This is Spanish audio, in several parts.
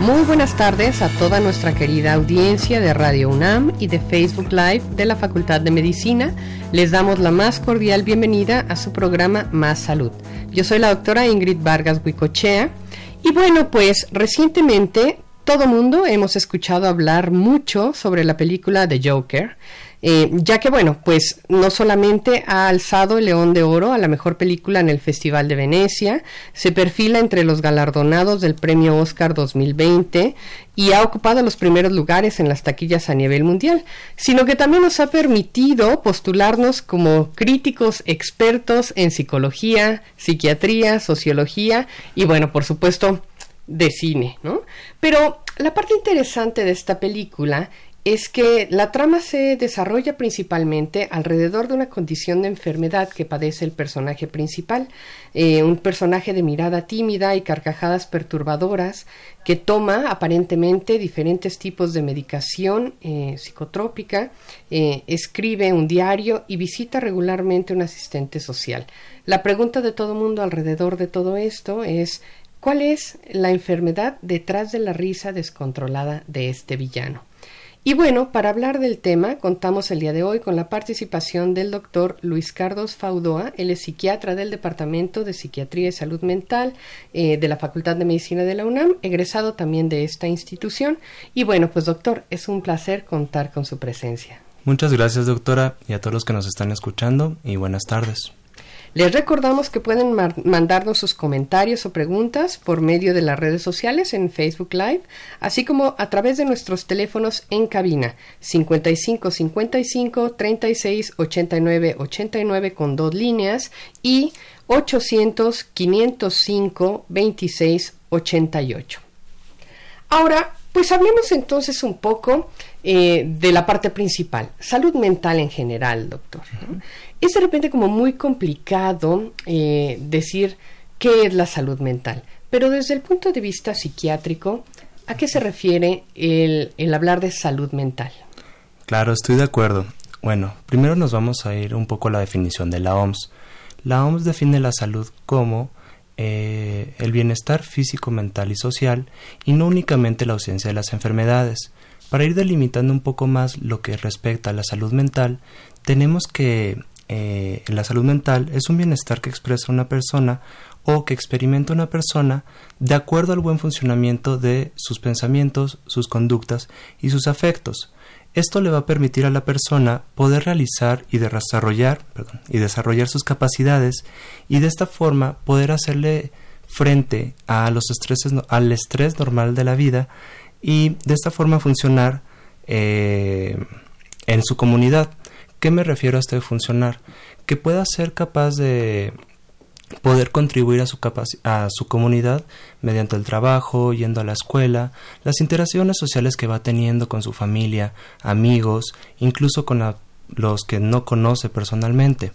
Muy buenas tardes a toda nuestra querida audiencia de Radio UNAM y de Facebook Live de la Facultad de Medicina. Les damos la más cordial bienvenida a su programa Más Salud. Yo soy la doctora Ingrid Vargas Huicochea y bueno, pues recientemente todo mundo hemos escuchado hablar mucho sobre la película The Joker eh, ya que, bueno, pues no solamente ha alzado el León de Oro a la mejor película en el Festival de Venecia, se perfila entre los galardonados del Premio Oscar 2020 y ha ocupado los primeros lugares en las taquillas a nivel mundial, sino que también nos ha permitido postularnos como críticos expertos en psicología, psiquiatría, sociología y, bueno, por supuesto, de cine, ¿no? Pero la parte interesante de esta película es que la trama se desarrolla principalmente alrededor de una condición de enfermedad que padece el personaje principal, eh, un personaje de mirada tímida y carcajadas perturbadoras que toma aparentemente diferentes tipos de medicación eh, psicotrópica, eh, escribe un diario y visita regularmente un asistente social. La pregunta de todo mundo alrededor de todo esto es ¿cuál es la enfermedad detrás de la risa descontrolada de este villano? Y bueno, para hablar del tema, contamos el día de hoy con la participación del doctor Luis Cardos Faudoa, él es psiquiatra del Departamento de Psiquiatría y Salud Mental eh, de la Facultad de Medicina de la UNAM, egresado también de esta institución. Y bueno, pues doctor, es un placer contar con su presencia. Muchas gracias doctora y a todos los que nos están escuchando y buenas tardes. Les recordamos que pueden mandarnos sus comentarios o preguntas por medio de las redes sociales en Facebook Live, así como a través de nuestros teléfonos en cabina 55 55 36 89 89 con dos líneas y 800 505 26 88. Ahora, pues hablemos entonces un poco eh, de la parte principal, salud mental en general, doctor. Es de repente como muy complicado eh, decir qué es la salud mental, pero desde el punto de vista psiquiátrico, ¿a qué se refiere el, el hablar de salud mental? Claro, estoy de acuerdo. Bueno, primero nos vamos a ir un poco a la definición de la OMS. La OMS define la salud como eh, el bienestar físico, mental y social, y no únicamente la ausencia de las enfermedades. Para ir delimitando un poco más lo que respecta a la salud mental, tenemos que eh, la salud mental es un bienestar que expresa una persona o que experimenta una persona de acuerdo al buen funcionamiento de sus pensamientos, sus conductas y sus afectos. Esto le va a permitir a la persona poder realizar y desarrollar, y desarrollar sus capacidades y de esta forma poder hacerle frente a los estreses, al estrés normal de la vida y de esta forma funcionar eh, en su comunidad. ¿Qué me refiero a este funcionar? Que pueda ser capaz de poder contribuir a su, a su comunidad mediante el trabajo, yendo a la escuela, las interacciones sociales que va teniendo con su familia, amigos, incluso con los que no conoce personalmente.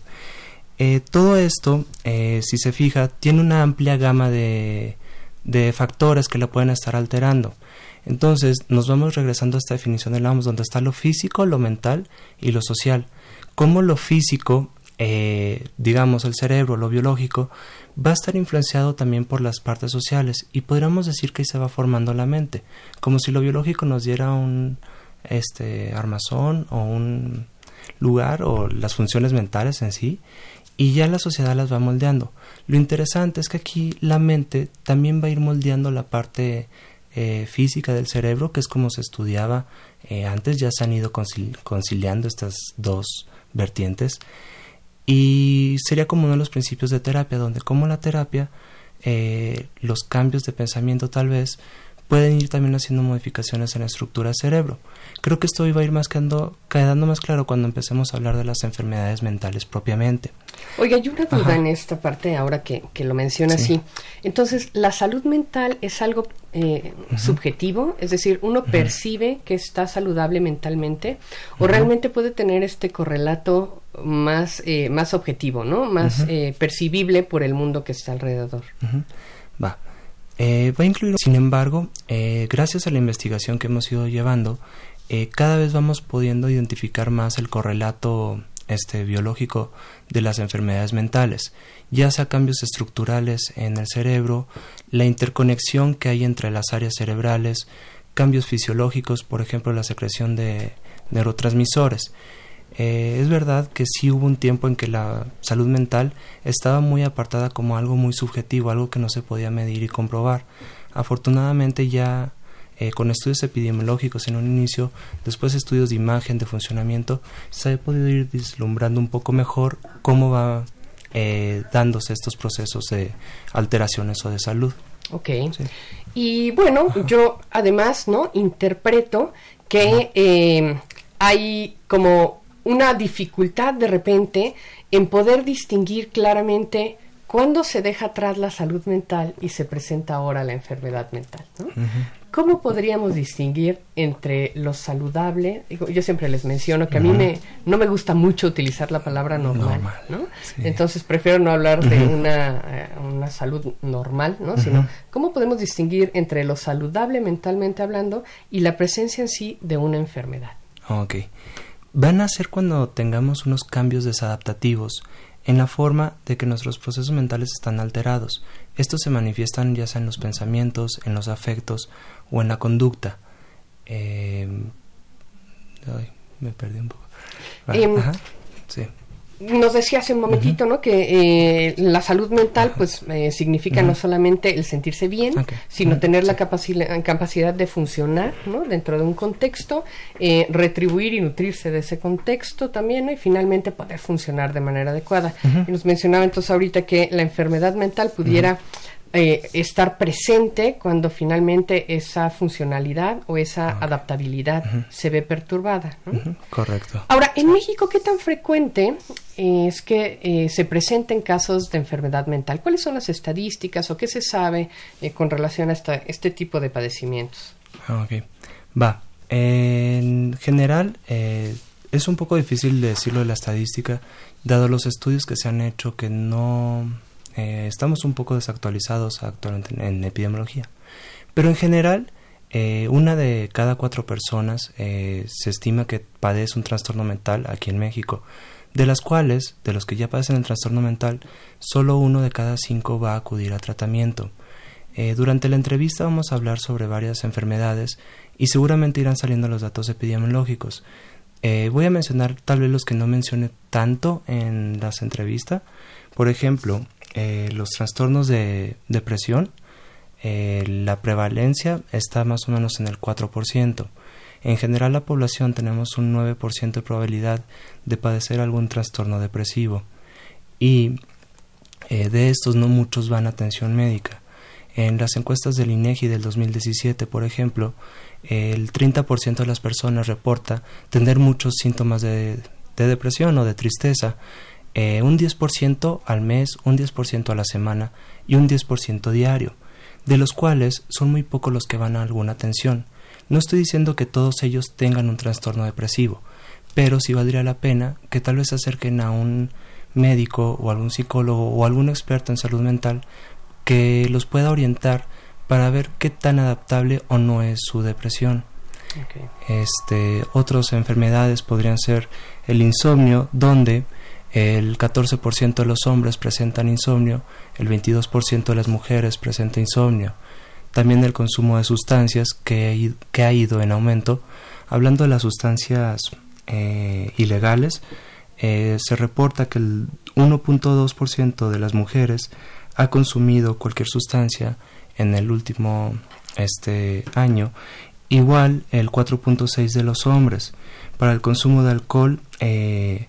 Eh, todo esto, eh, si se fija, tiene una amplia gama de, factores que lo pueden estar alterando. Entonces, nos vamos regresando a esta definición de la OMS, donde está lo físico, lo mental y lo social. Cómo lo físico, eh, digamos, el cerebro, lo biológico, va a estar influenciado también por las partes sociales y podríamos decir que se va formando la mente, como si lo biológico nos diera un este armazón o un lugar o las funciones mentales en sí y ya la sociedad las va moldeando. Lo interesante es que aquí la mente también va a ir moldeando la parte eh, física del cerebro, que es como se estudiaba eh, antes, ya se han ido conciliando estas dos vertientes. Y sería como uno de los principios de terapia, donde como la terapia, eh, los cambios de pensamiento tal vez pueden ir también haciendo modificaciones en la estructura cerebro. Creo que esto iba a ir más quedando, quedando más claro cuando empecemos a hablar de las enfermedades mentales propiamente. Oiga, hay una duda en esta parte ahora que, lo menciona así. Entonces, ¿la salud mental es algo eh, subjetivo? Es decir, ¿uno percibe que está saludable mentalmente? ¿O realmente puede tener este correlato más, eh, más objetivo, ¿no? Más eh, percibible por el mundo que está alrededor? Va. va a incluir, sin embargo, gracias a la investigación que hemos ido llevando, cada vez vamos pudiendo identificar más el correlato este, biológico de las enfermedades mentales, ya sea cambios estructurales en el cerebro, la interconexión que hay entre las áreas cerebrales, cambios fisiológicos, por ejemplo, la secreción de neurotransmisores. Eh, es verdad que sí hubo un tiempo en que la salud mental estaba muy apartada como algo muy subjetivo, algo que no se podía medir y comprobar. Afortunadamente ya eh, con estudios epidemiológicos en un inicio, después estudios de imagen, de funcionamiento, se ha podido ir vislumbrando un poco mejor cómo va eh, dándose estos procesos de alteraciones o de salud. Ok. Y bueno, yo además, ¿no? Interpreto que eh, hay como una dificultad de repente en poder distinguir claramente cuándo se deja atrás la salud mental y se presenta ahora la enfermedad mental. ¿no? ¿Cómo podríamos distinguir entre lo saludable? Yo siempre les menciono que a mí me, no me gusta mucho utilizar la palabra normal, ¿no? Entonces prefiero no hablar de una, eh, una, salud normal, ¿no? Sino cómo podemos distinguir entre lo saludable mentalmente hablando y la presencia en sí de una enfermedad. Ok. Van a ser cuando tengamos unos cambios desadaptativos en la forma de que nuestros procesos mentales están alterados. Estos se manifiestan ya sea en los pensamientos, en los afectos o en la conducta. Eh, me perdí un poco. Em, sí nos decía hace un momentito, ¿no? Que eh, la salud mental, pues, eh, significa no solamente el sentirse bien, sino tener la capacidad de funcionar, ¿no? Dentro de un contexto, eh, retribuir y nutrirse de ese contexto también, ¿no? Y finalmente poder funcionar de manera adecuada. Y nos mencionaba entonces ahorita que la enfermedad mental pudiera eh, estar presente cuando finalmente esa funcionalidad o esa adaptabilidad se ve perturbada. Correcto. Ahora, en México, ¿qué tan frecuente es que eh, se presenten casos de enfermedad mental? ¿Cuáles son las estadísticas o qué se sabe eh, con relación a este tipo de padecimientos? Ah, ok, va. En general, es un poco difícil decirlo de la estadística, dado los estudios que se han hecho que no eh, estamos un poco desactualizados actualmente en, epidemiología. Pero en general, eh, una de cada cuatro personas eh, se estima que padece un trastorno mental aquí en México, de las cuales, de los que ya padecen el trastorno mental, solo uno de cada cinco va a acudir a tratamiento. durante la entrevista vamos a hablar sobre varias enfermedades y seguramente irán saliendo los datos epidemiológicos. voy a mencionar tal vez los que no mencioné tanto en las entrevistas. Por ejemplo, eh, los trastornos de depresión, eh, la prevalencia está más o menos en el 4%. En general la población tenemos un 9% de probabilidad de padecer algún trastorno depresivo y eh, de estos no muchos van a atención médica. En las encuestas del INEGI del 2017, por ejemplo, el 30% de las personas reporta tener muchos síntomas de depresión o de tristeza, eh, un 10% al mes, un 10% a la semana y un 10% diario, de los cuales son muy pocos los que van a alguna atención. No estoy diciendo que todos ellos tengan un trastorno depresivo, pero sí valdría la pena que tal vez se acerquen a un médico o algún psicólogo o algún experto en salud mental que los pueda orientar para ver qué tan adaptable o no es su depresión. Este, otras enfermedades podrían ser el insomnio, donde el 14% de los hombres presentan insomnio, el 22% de las mujeres presenta insomnio. También el consumo de sustancias que, que ha ido en aumento. Hablando de las sustancias eh, ilegales, eh, se reporta que el 1.2% de las mujeres ha consumido cualquier sustancia en el último este año, igual el 4.6 de los hombres. Para el consumo de alcohol, eh,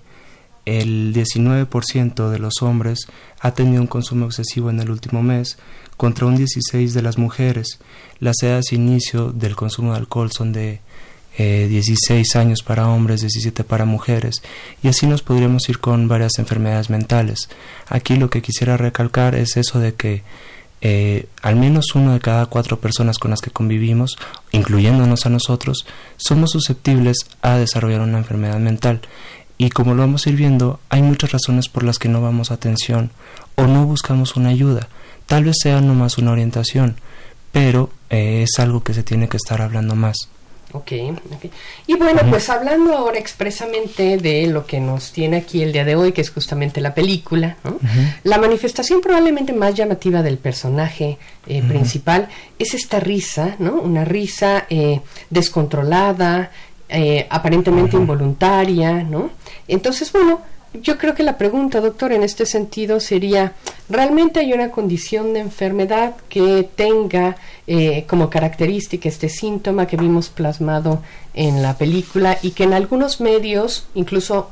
el 19% de los hombres ha tenido un consumo excesivo en el último mes, contra un 16% de las mujeres. Las edades de inicio del consumo de alcohol son de 16 eh, años para hombres, 17 para mujeres, y así nos podríamos ir con varias enfermedades mentales. Aquí lo que quisiera recalcar es eso de que eh, al menos uno de cada cuatro personas con las que convivimos, incluyéndonos a nosotros, somos susceptibles a desarrollar una enfermedad mental. Y como lo vamos a ir viendo, hay muchas razones por las que no vamos a atención o no buscamos una ayuda. Tal vez sea nomás una orientación, pero eh, es algo que se tiene que estar hablando más. Ok, Y bueno, pues hablando ahora expresamente de lo que nos tiene aquí el día de hoy, que es justamente la película, la manifestación probablemente más llamativa del personaje eh, principal es esta risa, ¿no? Una risa eh, descontrolada, eh, aparentemente involuntaria, ¿no? Entonces, bueno, yo creo que la pregunta, doctor, en este sentido sería, ¿realmente hay una condición de enfermedad que tenga eh, como característica este síntoma que vimos plasmado en la película y que en algunos medios incluso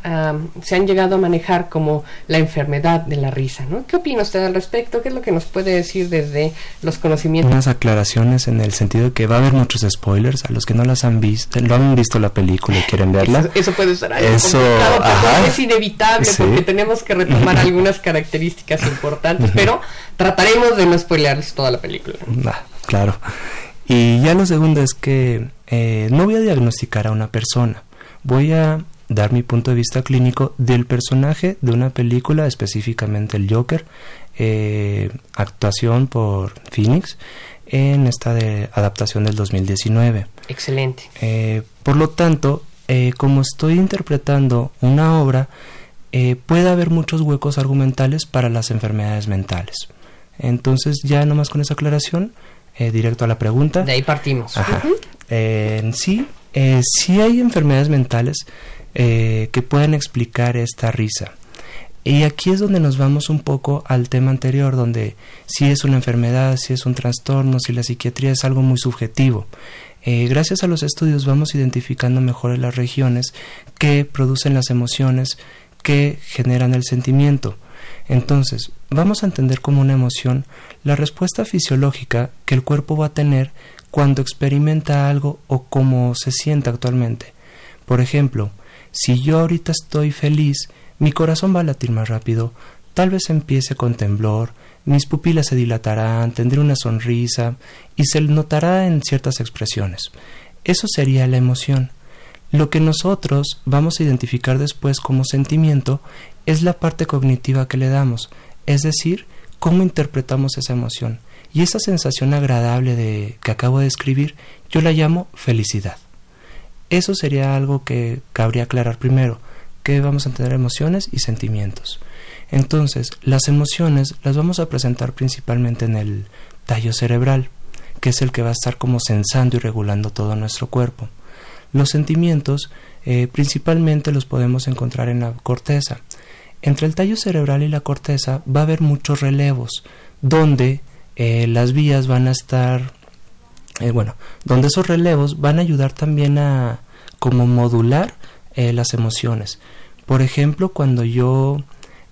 se han llegado a manejar como la enfermedad de la risa. ¿no? ¿Qué opina usted al respecto? ¿Qué es lo que nos puede decir desde los conocimientos? Unas aclaraciones en el sentido de que va a haber muchos spoilers a los que no las han visto, no han visto la película y quieren verla. Eso, puede ser algo eso, complicado, es inevitable porque tenemos que retomar algunas características importantes, pero trataremos de no spoilearles toda la película. Claro. Y ya lo segundo es que eh, no voy a diagnosticar a una persona, voy a dar mi punto de vista clínico del personaje de una película, específicamente el Joker, eh, actuación por Phoenix en esta de adaptación del 2019. Excelente. Eh, por lo tanto, como estoy interpretando una obra, puede haber muchos huecos argumentales para las enfermedades mentales. Entonces, ya nomás con esa aclaración, eh, directo a la pregunta. De ahí partimos. Eh, sí, eh, sí hay enfermedades mentales que pueden explicar esta risa. Y aquí es donde nos vamos un poco al tema anterior, donde si es una enfermedad, si es un trastorno, si la psiquiatría es algo muy subjetivo. gracias a los estudios vamos identificando mejor las regiones que producen las emociones que generan el sentimiento. Entonces, vamos a entender como una emoción la respuesta fisiológica que el cuerpo va a tener cuando experimenta algo o cómo se siente actualmente. Por ejemplo, si yo ahorita estoy feliz, mi corazón va a latir más rápido, tal vez empiece con temblor, mis pupilas se dilatarán, tendré una sonrisa y se notará en ciertas expresiones. Eso sería la emoción. Lo que nosotros vamos a identificar después como sentimiento es la parte cognitiva que le damos, es decir, cómo interpretamos esa emoción. Y esa sensación agradable de que acabo de escribir, yo la llamo felicidad. Eso sería algo que cabría aclarar primero, que vamos a tener emociones y sentimientos. Entonces, las emociones las vamos a presentar principalmente en el tallo cerebral, que es el que va a estar como sensando y regulando todo nuestro cuerpo. Los sentimientos eh, principalmente los podemos encontrar en la corteza, entre el tallo cerebral y la corteza va a haber muchos relevos, donde eh, las vías van a estar, eh, bueno, donde esos relevos van a ayudar también a como modular eh, las emociones. Por ejemplo, cuando yo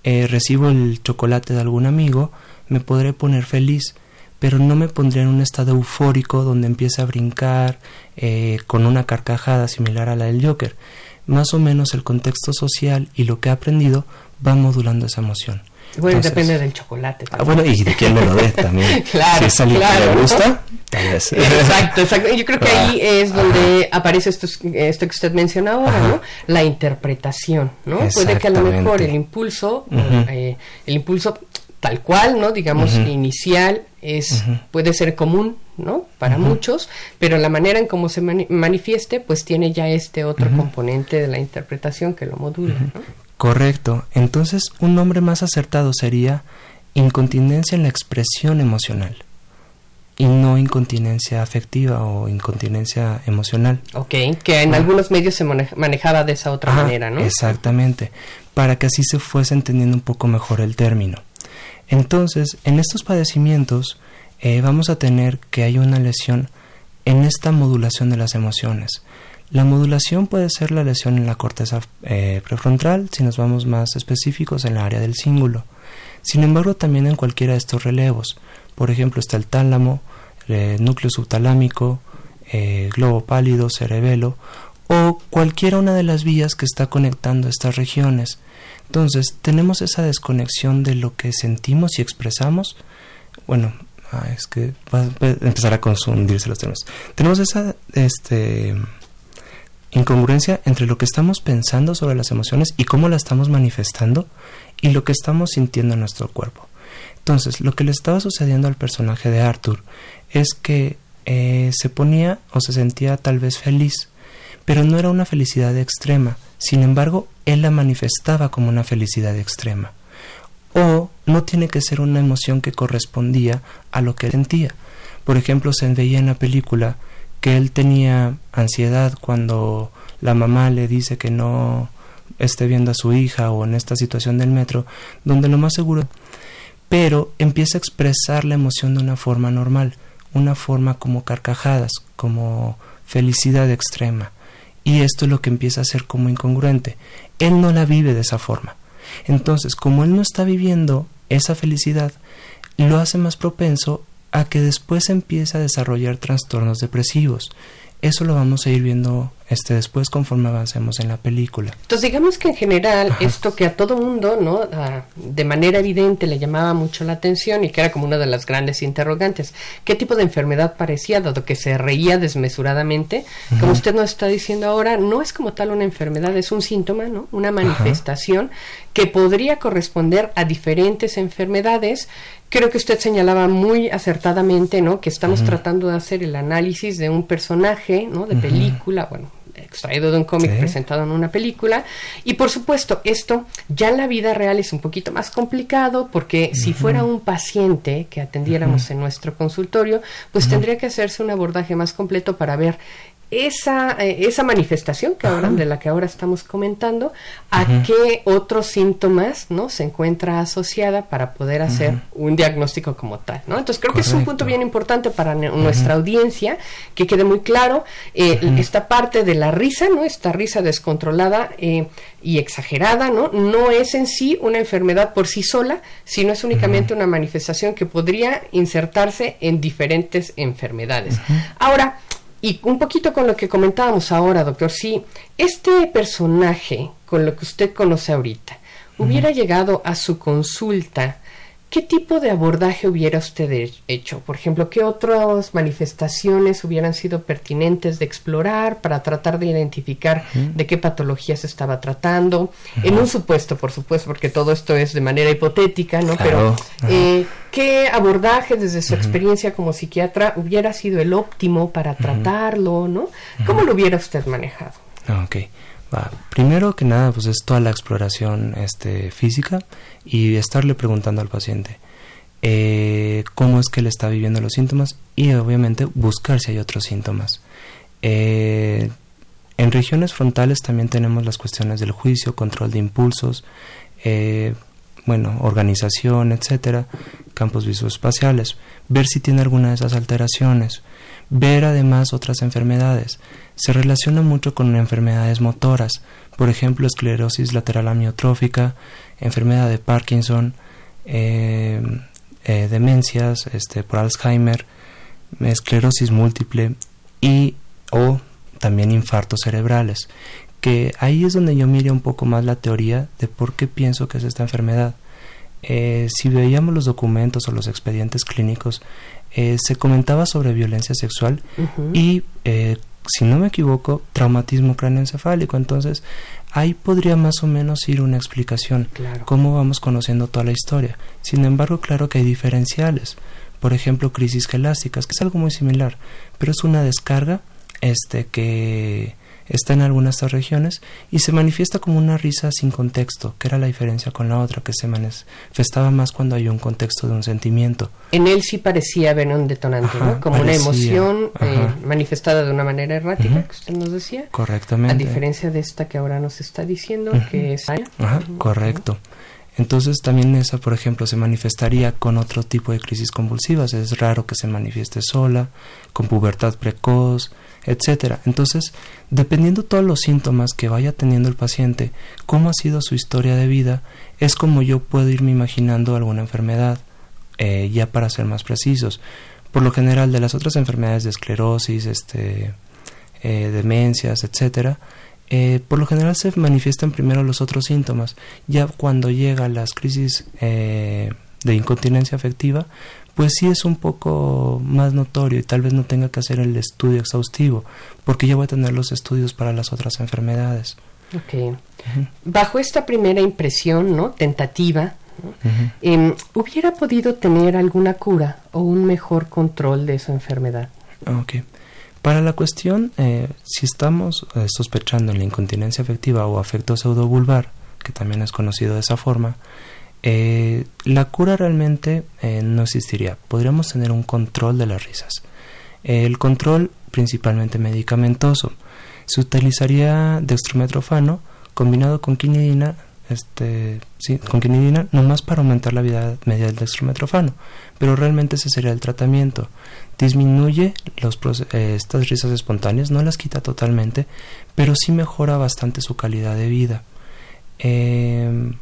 recibo el chocolate de algún amigo, me podré poner feliz, pero no me pondré en un estado eufórico donde empiece a brincar con una carcajada similar a la del Joker. Más o menos el contexto social y lo que he aprendido va modulando esa emoción. Bueno, depende del chocolate. Ah, bueno, y de quién me lo dé también. claro, si es claro. que me gusta, tal vez. Exacto, exacto. Yo creo que ahí es donde aparece esto, esto que usted menciona ahora, ¿no? La interpretación, ¿no? Puede que a lo mejor el impulso, eh, el impulso tal cual, ¿no? Digamos, inicial, es, puede ser común, ¿no? Para muchos, pero la manera en cómo se manifieste, pues tiene ya este otro componente de la interpretación que lo modula, ¿no? Correcto. Entonces, un nombre más acertado sería incontinencia en la expresión emocional y no incontinencia afectiva o incontinencia emocional. Ok, que en algunos medios se manejaba de esa otra manera, ¿no? Exactamente, para que así se fuese entendiendo un poco mejor el término. Entonces, en estos padecimientos, eh, vamos a tener que hay una lesión en esta modulación de las emociones. La modulación puede ser la lesión en la corteza eh, prefrontal, si nos vamos más específicos en la área del cíngulo. Sin embargo, también en cualquiera de estos relevos. Por ejemplo, está el tálamo, el núcleo subtalámico, eh, globo pálido, cerebelo o cualquiera una de las vías que está conectando estas regiones. Entonces, tenemos esa desconexión de lo que sentimos y expresamos. Bueno, ah, es que va a empezar a confundirse los temas. Tenemos esa este, incongruencia entre lo que estamos pensando sobre las emociones y cómo la estamos manifestando y lo que estamos sintiendo en nuestro cuerpo. Entonces, lo que le estaba sucediendo al personaje de Arthur es que eh, se ponía o se sentía tal vez feliz, pero no era una felicidad extrema. Sin embargo, él la manifestaba como una felicidad extrema. O no tiene que ser una emoción que correspondía a lo que sentía. Por ejemplo, se veía en la película que él tenía ansiedad cuando la mamá le dice que no esté viendo a su hija o en esta situación del metro, donde lo más seguro, pero empieza a expresar la emoción de una forma normal una forma como carcajadas, como felicidad extrema. Y esto es lo que empieza a ser como incongruente. Él no la vive de esa forma. Entonces, como él no está viviendo esa felicidad, lo hace más propenso a que después empiece a desarrollar trastornos depresivos. Eso lo vamos a ir viendo este después conforme avancemos en la película. Entonces digamos que en general esto que a todo mundo, ¿no? de manera evidente le llamaba mucho la atención y que era como una de las grandes interrogantes, ¿qué tipo de enfermedad parecía dado que se reía desmesuradamente? Como usted nos está diciendo ahora, no es como tal una enfermedad, es un síntoma, ¿no? Una manifestación que podría corresponder a diferentes enfermedades Creo que usted señalaba muy acertadamente, ¿no? Que estamos tratando de hacer el análisis de un personaje, ¿no? De película, bueno, extraído de un cómic presentado en una película. Y por supuesto, esto ya en la vida real es un poquito más complicado porque si fuera un paciente que atendiéramos en nuestro consultorio, pues tendría que hacerse un abordaje más completo para ver esa, eh, esa manifestación que ahora, de la que ahora estamos comentando, a qué otros síntomas ¿no? se encuentra asociada para poder hacer un diagnóstico como tal. ¿no? Entonces creo que es un punto bien importante para nuestra audiencia, que quede muy claro eh, esta parte de la risa, ¿no? esta risa descontrolada eh, y exagerada, ¿no? no es en sí una enfermedad por sí sola, sino es únicamente una manifestación que podría insertarse en diferentes enfermedades. Ahora, y un poquito con lo que comentábamos ahora, doctor, si este personaje, con lo que usted conoce ahorita, hubiera llegado a su consulta ¿Qué tipo de abordaje hubiera usted hecho? Por ejemplo, ¿qué otras manifestaciones hubieran sido pertinentes de explorar para tratar de identificar de qué patología se estaba tratando? En un supuesto, por supuesto, porque todo esto es de manera hipotética, ¿no? Pero, eh, ¿qué abordaje desde su experiencia como psiquiatra hubiera sido el óptimo para tratarlo, ¿no? ¿Cómo lo hubiera usted manejado? Ah, ok. Primero que nada, pues es toda la exploración este, física y estarle preguntando al paciente eh, cómo es que le está viviendo los síntomas y obviamente buscar si hay otros síntomas. Eh, en regiones frontales también tenemos las cuestiones del juicio, control de impulsos, eh, bueno, organización, etcétera, campos visoespaciales, ver si tiene alguna de esas alteraciones, ver además otras enfermedades. Se relaciona mucho con enfermedades motoras, por ejemplo, esclerosis lateral amiotrófica, enfermedad de Parkinson, eh, eh, demencias este, por Alzheimer, esclerosis múltiple y o también infartos cerebrales, que ahí es donde yo mire un poco más la teoría de por qué pienso que es esta enfermedad. Eh, si veíamos los documentos o los expedientes clínicos, se comentaba sobre violencia sexual y si no me equivoco, traumatismo cráneoencefálico. Entonces, ahí podría más o menos ir una explicación, cómo vamos conociendo toda la historia. Sin embargo, claro que hay diferenciales. Por ejemplo, crisis gelásticas, que es algo muy similar, pero es una descarga este que está en algunas de estas regiones y se manifiesta como una risa sin contexto, que era la diferencia con la otra, que se manifestaba más cuando hay un contexto de un sentimiento. En él sí parecía haber un detonante, ¿no? Como una emoción eh, manifestada de una manera errática, que usted nos decía. Correctamente. A diferencia de esta que ahora nos está diciendo, que es... Ajá, correcto. Entonces también esa, por ejemplo, se manifestaría con otro tipo de crisis convulsivas. Es raro que se manifieste sola, con pubertad precoz, etcétera. Entonces, dependiendo todos los síntomas que vaya teniendo el paciente, cómo ha sido su historia de vida, es como yo puedo irme imaginando alguna enfermedad, eh, ya para ser más precisos. Por lo general, de las otras enfermedades de esclerosis, este, eh, demencias, etcétera, eh, por lo general se manifiestan primero los otros síntomas. Ya cuando llega las crisis de incontinencia afectiva, pues sí es un poco más notorio y tal vez no tenga que hacer el estudio exhaustivo, porque ya voy a tener los estudios para las otras enfermedades. Ok. Bajo esta primera impresión, ¿no? Tentativa, em, ¿hubiera podido tener alguna cura o un mejor control de su enfermedad? Ok. Para la cuestión, eh, si estamos eh, sospechando en la incontinencia afectiva o afecto pseudovulvar, que también es conocido de esa forma, eh, la cura realmente no existiría. Podríamos tener un control de las risas. el control principalmente medicamentoso. Se utilizaría dextrometrofano combinado con quinidina, este, con quinidina, nomás para aumentar la vida media del dextrometrofano. Pero realmente ese sería el tratamiento. Disminuye los, eh, estas risas espontáneas, no las quita totalmente, pero sí mejora bastante su calidad de vida. Eh,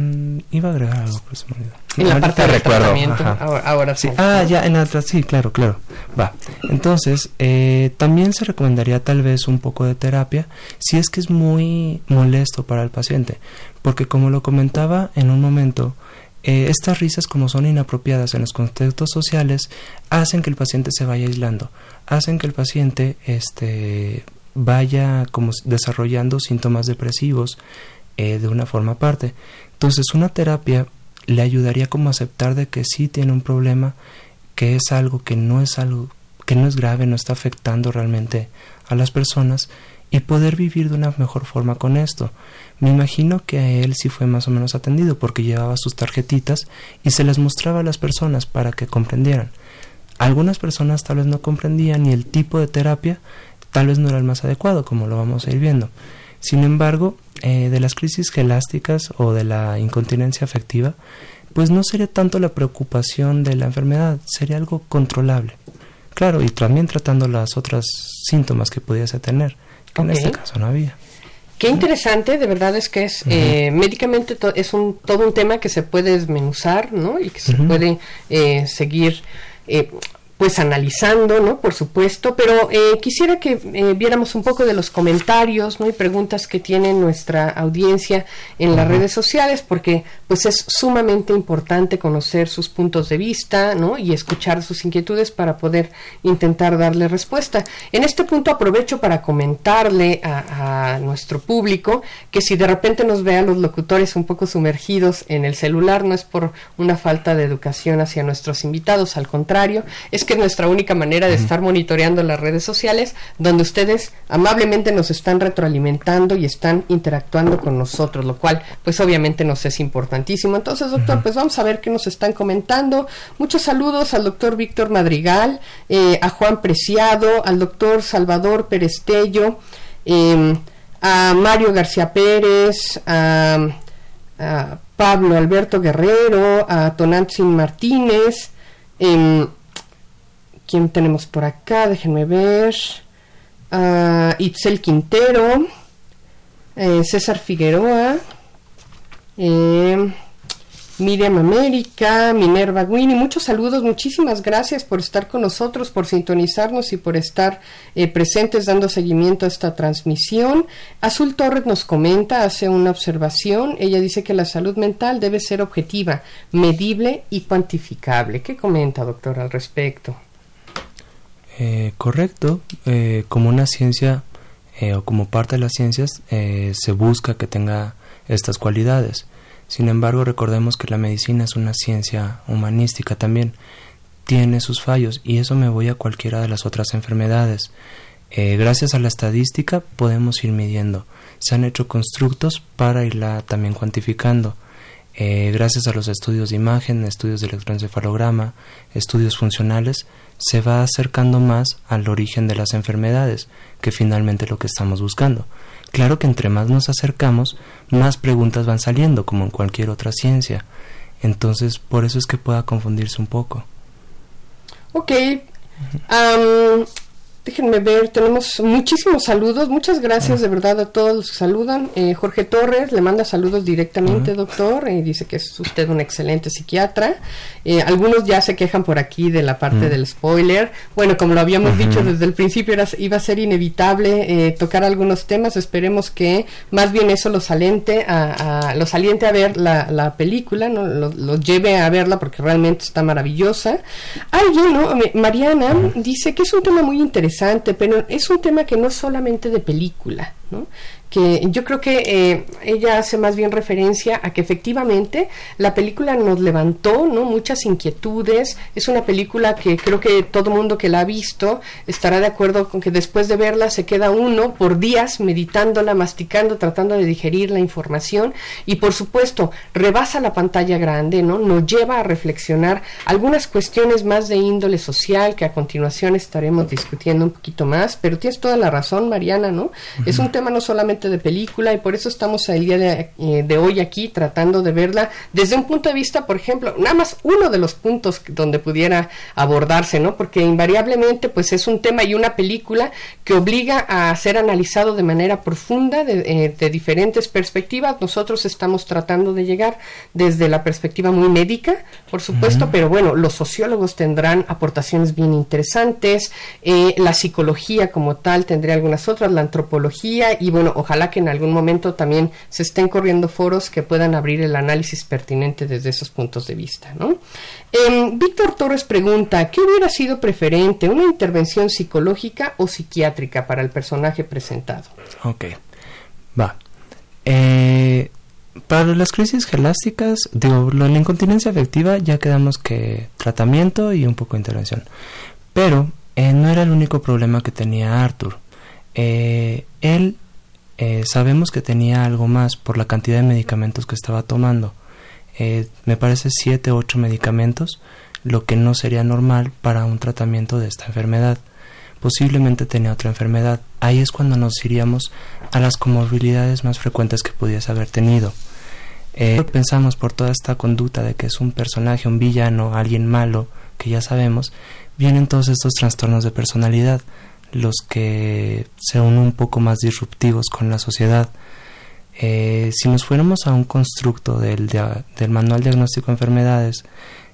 Mm, iba a agregar algo, pero se me olvidó. En la parte de tratamiento, ahora, sí. Ah, ya, en la sí, claro, claro. Va. Entonces, eh, también se recomendaría tal vez un poco de terapia si es que es muy molesto para el paciente. Porque como lo comentaba en un momento, eh, estas risas como son inapropiadas en los contextos sociales hacen que el paciente se vaya aislando, hacen que el paciente este, vaya como desarrollando síntomas depresivos eh, de una forma aparte. Entonces una terapia le ayudaría como a aceptar de que sí tiene un problema, que es algo que no es algo que no es grave, no está afectando realmente a las personas y poder vivir de una mejor forma con esto. Me imagino que a él sí fue más o menos atendido porque llevaba sus tarjetitas y se las mostraba a las personas para que comprendieran. Algunas personas tal vez no comprendían y el tipo de terapia tal vez no era el más adecuado, como lo vamos a ir viendo. Sin embargo, eh, de las crisis gelásticas o de la incontinencia afectiva, pues no sería tanto la preocupación de la enfermedad, sería algo controlable. Claro, y también tratando las otras síntomas que pudiese tener, que en este caso no había. Qué interesante, de verdad es que es eh, médicamente es un todo un tema que se puede desmenuzar, ¿no? Y que se puede eh, seguir eh, pues analizando, ¿no? Por supuesto, pero eh, quisiera que eh, viéramos un poco de los comentarios, ¿no? Y preguntas que tiene nuestra audiencia en las redes sociales, porque pues es sumamente importante conocer sus puntos de vista, ¿no? Y escuchar sus inquietudes para poder intentar darle respuesta. En este punto aprovecho para comentarle a, a nuestro público que si de repente nos ve a los locutores un poco sumergidos en el celular, no es por una falta de educación hacia nuestros invitados, al contrario, es que que es nuestra única manera de estar monitoreando las redes sociales, donde ustedes amablemente nos están retroalimentando y están interactuando con nosotros, lo cual pues obviamente nos es importantísimo. Entonces, doctor, pues vamos a ver qué nos están comentando. Muchos saludos al doctor Víctor Madrigal, eh, a Juan Preciado, al doctor Salvador Perestello, em, a Mario García Pérez, a, Pablo Alberto Guerrero, a Tonantzin Martínez, eh, ¿Quién tenemos por acá? Déjenme ver. Uh, Itzel Quintero. Eh, César Figueroa. Eh, Miriam América, Minerva Winnie, muchos saludos, muchísimas gracias por estar con nosotros, por sintonizarnos y por estar eh, presentes dando seguimiento a esta transmisión. Azul Torres nos comenta, hace una observación, ella dice que la salud mental debe ser objetiva, medible y cuantificable. ¿Qué comenta, doctor, al respecto? Eh, correcto, eh, como una ciencia eh, o como parte de las ciencias se busca que tenga estas cualidades. Sin embargo, recordemos que la medicina es una ciencia humanística también. Tiene sus fallos y eso me voy a cualquiera de las otras enfermedades. gracias a la estadística podemos ir midiendo. Se han hecho constructos para irla también cuantificando. eh, gracias a los estudios de imagen, estudios de electroencefalograma, estudios funcionales, se va acercando más al origen de las enfermedades, que finalmente lo que estamos buscando. Claro que entre más nos acercamos, más preguntas van saliendo, como en cualquier otra ciencia. Entonces, por eso es que pueda confundirse un poco. Ok. Déjenme ver, tenemos muchísimos saludos. Muchas gracias de verdad a todos los que saludan. Eh, Jorge Torres le manda saludos directamente, doctor, y dice que es usted un excelente psiquiatra. Eh, algunos ya se quejan por aquí de la parte del spoiler. Bueno, como lo habíamos dicho desde el principio, era, iba a ser inevitable eh, tocar algunos temas. Esperemos que más bien eso los aliente a, los aliente a ver la, película, ¿no? Los lleve a verla porque realmente está maravillosa. Alguien, ¿no? Mariana dice que es un tema muy interesante pero es un tema que no es solamente de película, ¿no? Que yo creo que eh, ella hace más bien referencia a que efectivamente la película nos levantó no muchas inquietudes. Es una película que creo que todo mundo que la ha visto estará de acuerdo con que después de verla se queda uno por días meditándola masticando tratando de digerir la información y por supuesto rebasa la pantalla grande no nos lleva a reflexionar algunas cuestiones más de índole social que a continuación estaremos discutiendo un poquito más pero tienes toda la razón Mariana no es un tema no solamente de película y por eso estamos el día de, eh, de, hoy aquí tratando de verla desde un punto de vista, por ejemplo, nada más uno de los puntos donde pudiera abordarse, ¿no? Porque invariablemente pues es un tema y una película que obliga a ser analizado de manera profunda de, eh, de diferentes perspectivas. Nosotros estamos tratando de llegar desde la perspectiva muy médica, por supuesto, pero bueno, los sociólogos tendrán aportaciones bien interesantes, eh, la psicología como tal tendría algunas otras, la antropología y bueno, ojalá que en algún momento también se estén corriendo foros que puedan abrir el análisis pertinente desde esos puntos de vista. ¿no? Em, Víctor Torres pregunta, ¿qué hubiera sido preferente, una intervención psicológica o psiquiátrica para el personaje presentado? Ok, va. Eh, para las crisis gelásticas, digo, la incontinencia afectiva ya quedamos que tratamiento y un poco de intervención. Pero eh, no era el único problema que tenía Arthur. Eh, él eh, sabemos que tenía algo más por la cantidad de medicamentos que estaba tomando. Eh, me parece 7 o 8 medicamentos, lo que no sería normal para un tratamiento de esta enfermedad. Posiblemente tenía otra enfermedad. Ahí es cuando nos iríamos a las comorbilidades más frecuentes que pudiese haber tenido. Eh, pensamos por toda esta conducta de que es un personaje, un villano, alguien malo, que ya sabemos, vienen todos estos trastornos de personalidad los que sean un poco más disruptivos con la sociedad. Eh, si nos fuéramos a un constructo del, del manual diagnóstico de enfermedades,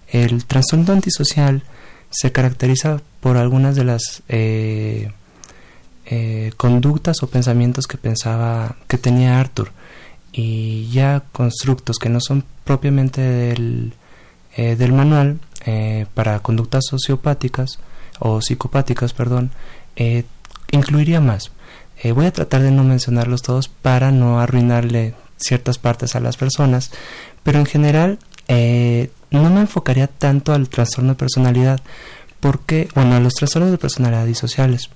el trastorno antisocial se caracteriza por algunas de las eh, eh, conductas o pensamientos que pensaba que tenía Arthur y ya constructos que no son propiamente del, del manual para conductas sociopáticas o psicopáticas, perdón, eh, incluiría más. Eh, voy a tratar de no mencionarlos todos para no arruinarle ciertas partes a las personas, pero en general eh, no me enfocaría tanto al trastorno de personalidad, porque, bueno, a los trastornos de personalidad disociales,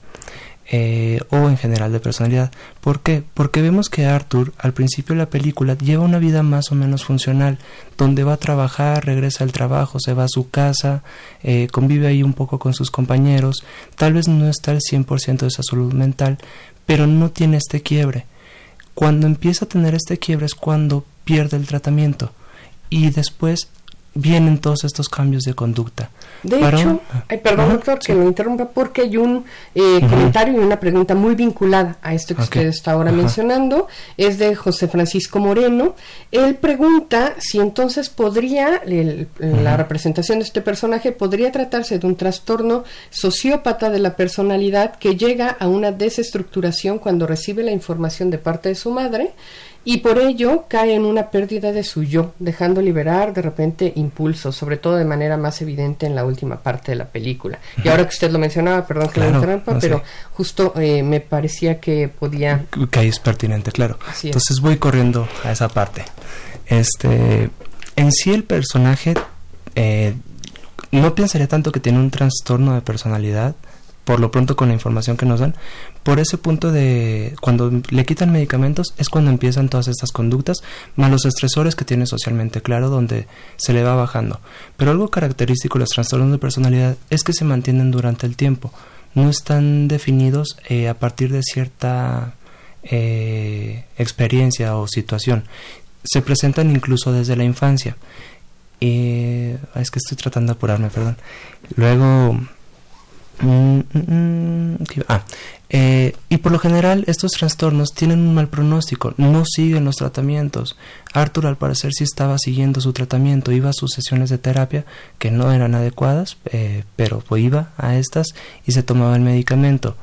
eh, o en general de personalidad. ¿Por qué? Porque vemos que Arthur al principio de la película lleva una vida más o menos funcional, donde va a trabajar, regresa al trabajo, se va a su casa, eh, convive ahí un poco con sus compañeros, tal vez no está al 100% de su salud mental, pero no tiene este quiebre. Cuando empieza a tener este quiebre es cuando pierde el tratamiento y después vienen todos estos cambios de conducta. De hecho, perdón doctor que me interrumpa porque hay un eh, comentario y una pregunta muy vinculada a esto que usted está ahora mencionando. Es de José Francisco Moreno. Él pregunta si entonces podría, la representación de este personaje podría tratarse de un trastorno sociópata de la personalidad que llega a una desestructuración cuando recibe la información de parte de su madre y por ello cae en una pérdida de su yo, dejando liberar de repente impulsos, sobre todo de manera más evidente en la última parte de la película. Y ahora que usted lo mencionaba, perdón que lo interrumpa, pero justo eh, me parecía que podía... Que ahí es pertinente, claro. Entonces voy corriendo a esa parte. Este, en sí el personaje eh, no pensaría tanto que tiene un trastorno de personalidad, por lo pronto con la información que nos dan, por ese punto de cuando le quitan medicamentos es cuando empiezan todas estas conductas, más los estresores que tiene socialmente claro, donde se le va bajando. Pero algo característico de los trastornos de personalidad es que se mantienen durante el tiempo, no están definidos eh, a partir de cierta eh, experiencia o situación, se presentan incluso desde la infancia. Eh, es que estoy tratando de apurarme, perdón. Luego Mm, mm, mm, ah, eh, y por lo general estos trastornos tienen un mal pronóstico, no siguen los tratamientos. Arthur al parecer sí estaba siguiendo su tratamiento, iba a sus sesiones de terapia que no eran adecuadas, eh, pero iba a estas y se tomaba el medicamento,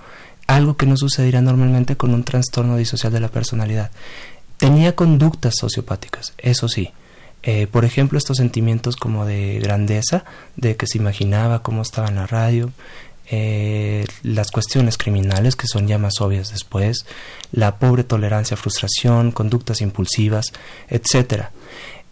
algo que no sucedería normalmente con un trastorno disocial de la personalidad. Tenía conductas sociopáticas, eso sí. Eh, por ejemplo, estos sentimientos como de grandeza, de que se imaginaba cómo estaba en la radio, eh, las cuestiones criminales que son ya más obvias después, la pobre tolerancia frustración, conductas impulsivas, etcétera.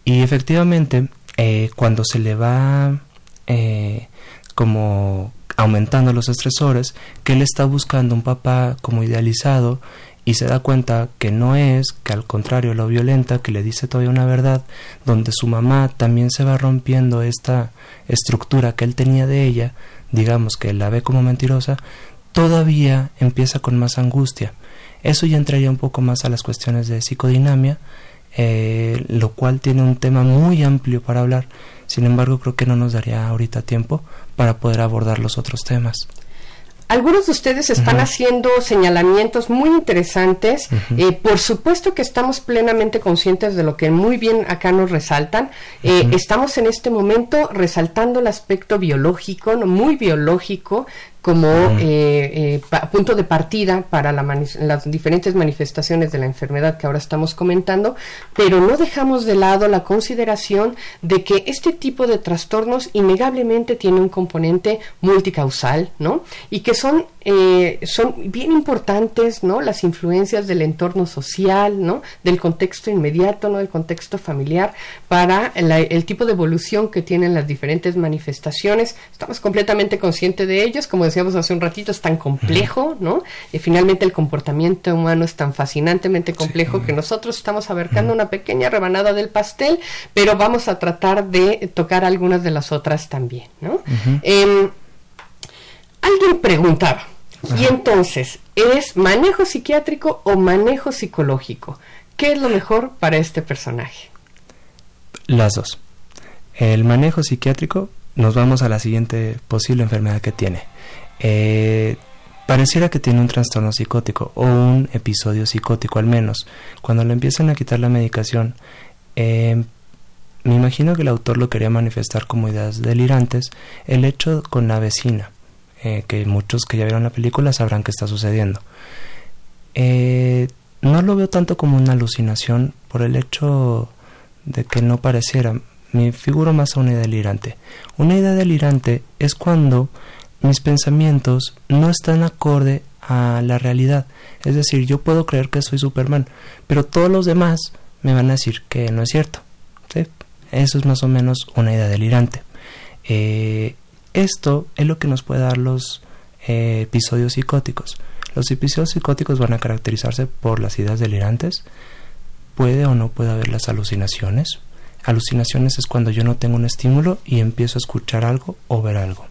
Y efectivamente, eh, cuando se le va eh, como aumentando los estresores, que él está buscando un papá como idealizado y se da cuenta que no es, que al contrario lo violenta, que le dice todavía una verdad, donde su mamá también se va rompiendo esta estructura que él tenía de ella, digamos que la ve como mentirosa, todavía empieza con más angustia. Eso ya entraría un poco más a las cuestiones de psicodinamia, eh, lo cual tiene un tema muy amplio para hablar. Sin embargo, creo que no nos daría ahorita tiempo para poder abordar los otros temas. Algunos de ustedes están haciendo señalamientos muy interesantes. Eh, por supuesto que estamos plenamente conscientes de lo que muy bien acá nos resaltan. Eh, estamos en este momento resaltando el aspecto biológico, muy biológico, como eh, eh, punto de partida para las diferentes manifestaciones de la enfermedad que ahora estamos comentando, pero no dejamos de lado la consideración de que este tipo de trastornos innegablemente tiene un componente multicausal, ¿no? Y que son eh, son bien importantes, ¿no? Las influencias del entorno social, ¿no? Del contexto inmediato, ¿no? Del contexto familiar para el tipo de evolución que tienen las diferentes manifestaciones. Estamos completamente conscientes de ellos, como decíamos hace un ratito, es tan complejo, ¿no? Y finalmente el comportamiento humano es tan fascinantemente complejo que nosotros estamos abarcando una pequeña rebanada del pastel, pero vamos a tratar de tocar algunas de las otras también, ¿no? Em, alguien preguntaba, y entonces, ¿es manejo psiquiátrico o manejo psicológico? ¿Qué es lo mejor para este personaje? Las dos. El manejo psiquiátrico, nos vamos a la siguiente posible enfermedad que tiene. Eh, pareciera que tiene un trastorno psicótico o un episodio psicótico al menos. Cuando le empiezan a quitar la medicación, eh, me imagino que el autor lo quería manifestar como ideas delirantes, el hecho con la vecina. Eh, que muchos que ya vieron la película sabrán que está sucediendo. Eh, no lo veo tanto como una alucinación por el hecho de que no pareciera. Me figuro más a una idea delirante. Una idea delirante es cuando mis pensamientos no están acorde a la realidad. Es decir, yo puedo creer que soy Superman, pero todos los demás me van a decir que no es cierto. Eso es más o menos una idea delirante. Eh, esto es lo que nos puede dar los eh, episodios psicóticos. Los episodios psicóticos van a caracterizarse por las ideas delirantes. Puede o no puede haber las alucinaciones. Alucinaciones es cuando yo no tengo un estímulo y empiezo a escuchar algo o ver algo.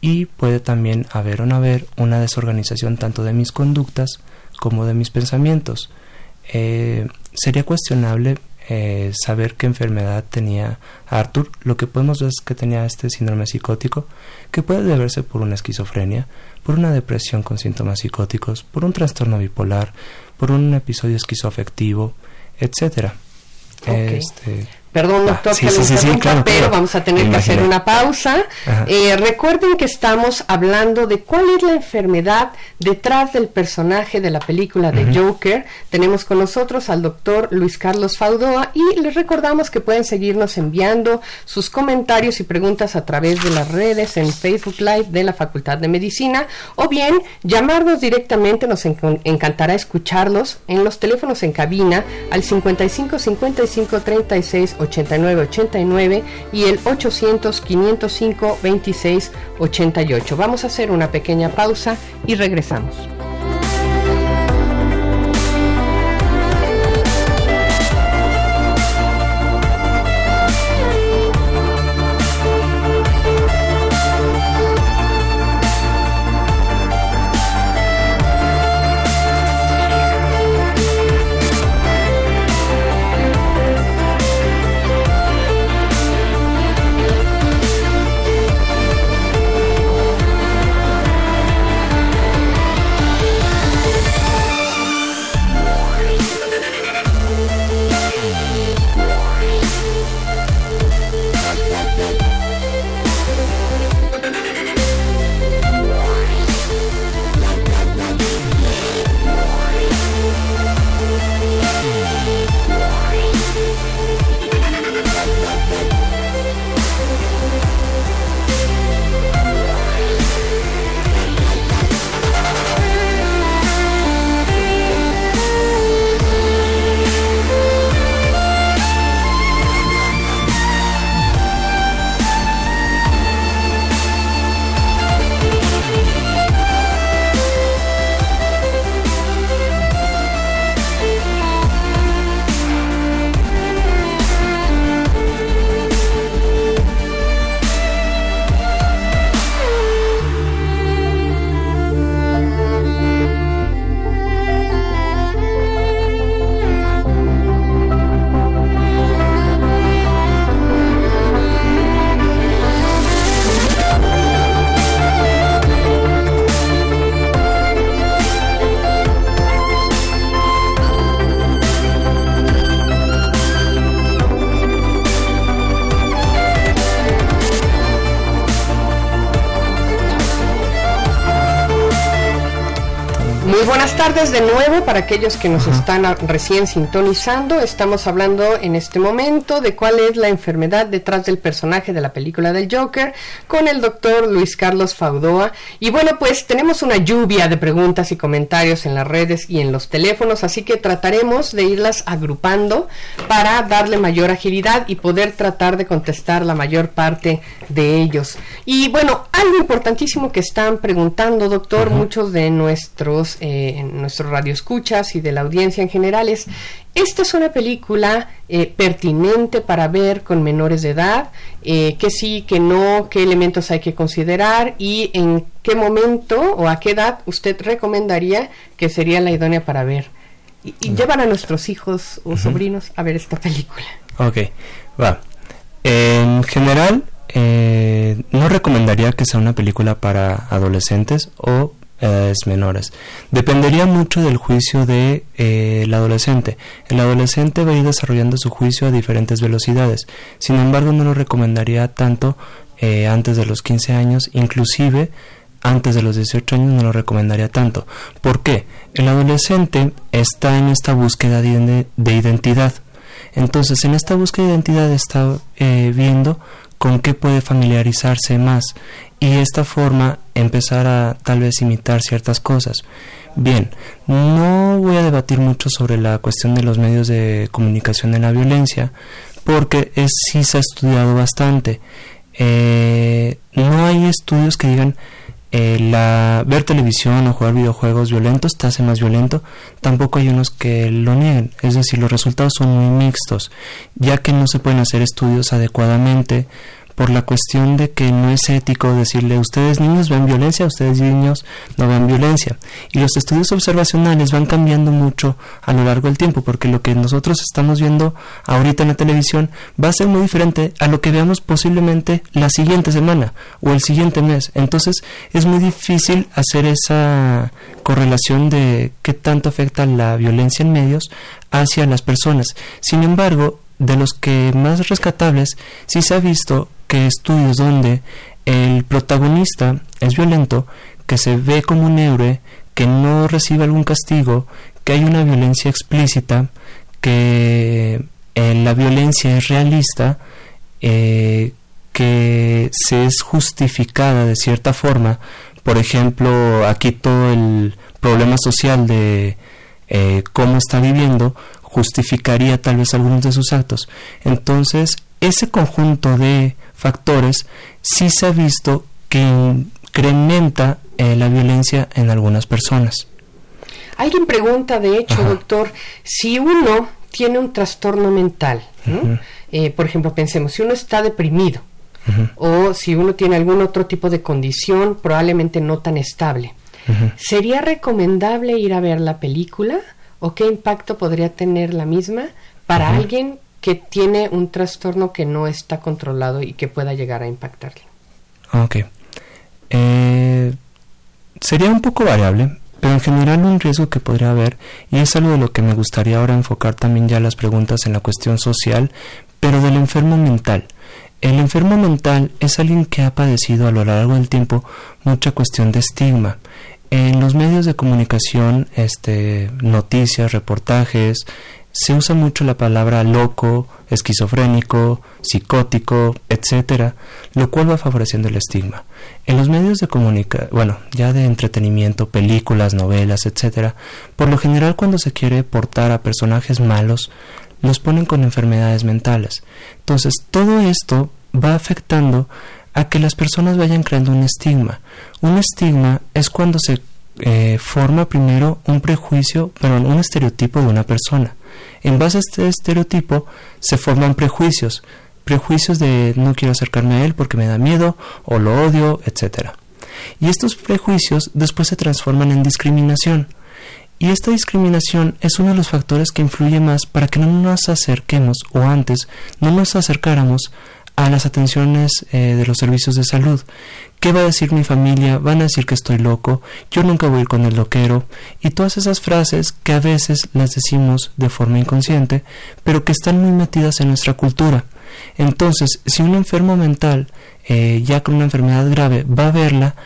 Y puede también haber o no haber una desorganización tanto de mis conductas como de mis pensamientos. Eh, sería cuestionable eh, saber qué enfermedad tenía Arthur, lo que podemos ver es que tenía este síndrome psicótico, que puede deberse por una esquizofrenia, por una depresión con síntomas psicóticos, por un trastorno bipolar, por un episodio esquizoafectivo, etcétera. Este, Perdón, ah, doctor, que pero vamos a tener que hacer una pausa. Eh, recuerden que estamos hablando de cuál es la enfermedad detrás del personaje de la película de Joker. Tenemos con nosotros al doctor Luis Carlos Faudoa y les recordamos que pueden seguirnos enviando sus comentarios y preguntas a través de las redes en Facebook Live de la Facultad de Medicina o bien llamarnos directamente, nos encantará escucharlos en los teléfonos en cabina al 55 55 36 8989 y el 800-505-2688. Vamos a hacer una pequeña pausa y regresamos. Tardes de nuevo para aquellos que nos están recién sintonizando. Estamos hablando en este momento de cuál es la enfermedad detrás del personaje de la película del Joker con el doctor Luis Carlos Faudoa. Y bueno, pues tenemos una lluvia de preguntas y comentarios en las redes y en los teléfonos, así que trataremos de irlas agrupando para darle mayor agilidad y poder tratar de contestar la mayor parte de ellos. Y bueno, algo importantísimo que están preguntando, doctor, muchos de nuestros... Eh, nuestros radioescuchas y de la audiencia en general es, esta es una película eh, pertinente para ver con menores de edad, eh, que sí, que no, qué elementos hay que considerar y en qué momento o a qué edad usted recomendaría que sería la idónea para ver. Y, llevar a nuestros hijos o sobrinos a ver esta película. Ok, va. En general, eh, no recomendaría que sea una película para adolescentes o menores. Dependería mucho del juicio del de, eh, adolescente. El adolescente va a ir desarrollando su juicio a diferentes velocidades. Sin embargo, no lo recomendaría tanto eh, antes de los 15 años, inclusive antes de los 18 años no lo recomendaría tanto. ¿Por qué? El adolescente está en esta búsqueda de, identidad. Entonces, en esta búsqueda de identidad está eh, viendo con qué puede familiarizarse más y esta forma empezar a tal vez imitar ciertas cosas. Bien, no voy a debatir mucho sobre la cuestión de los medios de comunicación en la violencia, porque es, sí se ha estudiado bastante. Eh, no hay estudios que digan eh, la, ver televisión o jugar videojuegos violentos te hace más violento, tampoco hay unos que lo nieguen, es decir, los resultados son muy mixtos, ya que no se pueden hacer estudios adecuadamente por la cuestión de que no es ético decirle ustedes niños ven violencia, ustedes niños no ven violencia. Y los estudios observacionales van cambiando mucho a lo largo del tiempo, porque lo que nosotros estamos viendo ahorita en la televisión va a ser muy diferente a lo que veamos posiblemente la siguiente semana o el siguiente mes. Entonces es muy difícil hacer esa correlación de qué tanto afecta la violencia en medios hacia las personas. Sin embargo, de los que más rescatables sí se ha visto que estudios donde el protagonista es violento, que se ve como un héroe, que no recibe algún castigo, que hay una violencia explícita, que eh, la violencia es realista, eh, que se es justificada de cierta forma. Por ejemplo, aquí todo el problema social de eh, cómo está viviendo justificaría tal vez algunos de sus actos. Entonces, ese conjunto de factores sí se ha visto que incrementa eh, la violencia en algunas personas. Alguien pregunta, de hecho, doctor, si uno tiene un trastorno mental, eh, por ejemplo, pensemos, si uno está deprimido o si uno tiene algún otro tipo de condición, probablemente no tan estable, ¿sería recomendable ir a ver la película o qué impacto podría tener la misma para alguien que tiene un trastorno que no está controlado y que pueda llegar a impactarle? Ok. Eh, sería un poco variable, pero en general un riesgo que podría haber, y es algo de lo que me gustaría ahora enfocar también ya las preguntas en la cuestión social, pero del enfermo mental. El enfermo mental es alguien que ha padecido a lo largo del tiempo mucha cuestión de estigma. En los medios de comunicación, este, noticias, reportajes, se usa mucho la palabra loco, esquizofrénico, psicótico, etcétera, lo cual va favoreciendo el estigma. En los medios de comunicación, bueno, ya de entretenimiento, películas, novelas, etcétera, por lo general cuando se quiere portar a personajes malos, los ponen con enfermedades mentales. Entonces, todo esto va afectando a que las personas vayan creando un estigma. Un estigma es cuando se eh, forma primero un prejuicio, perdón, un estereotipo de una persona. En base a este estereotipo se forman prejuicios, prejuicios de no quiero acercarme a él porque me da miedo o lo odio, etc. Y estos prejuicios después se transforman en discriminación. Y esta discriminación es uno de los factores que influye más para que no nos acerquemos o antes no nos acercáramos a las atenciones eh, de los servicios de salud. ¿Qué va a decir mi familia? Van a decir que estoy loco, yo nunca voy con el loquero, y todas esas frases que a veces las decimos de forma inconsciente, pero que están muy metidas en nuestra cultura. Entonces, si un enfermo mental, eh, ya con una enfermedad grave, va a verla,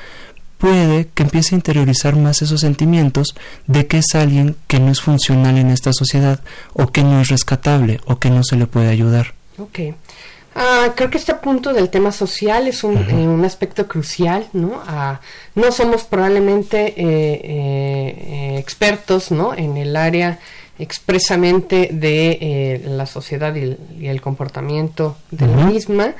puede que empiece a interiorizar más esos sentimientos de que es alguien que no es funcional en esta sociedad, o que no es rescatable, o que no se le puede ayudar. Okay. Ah, creo que este punto del tema social es un, eh, un aspecto crucial, ¿no? Ah, no somos probablemente eh, eh, expertos, ¿no? En el área expresamente de la sociedad y el, comportamiento de la misma,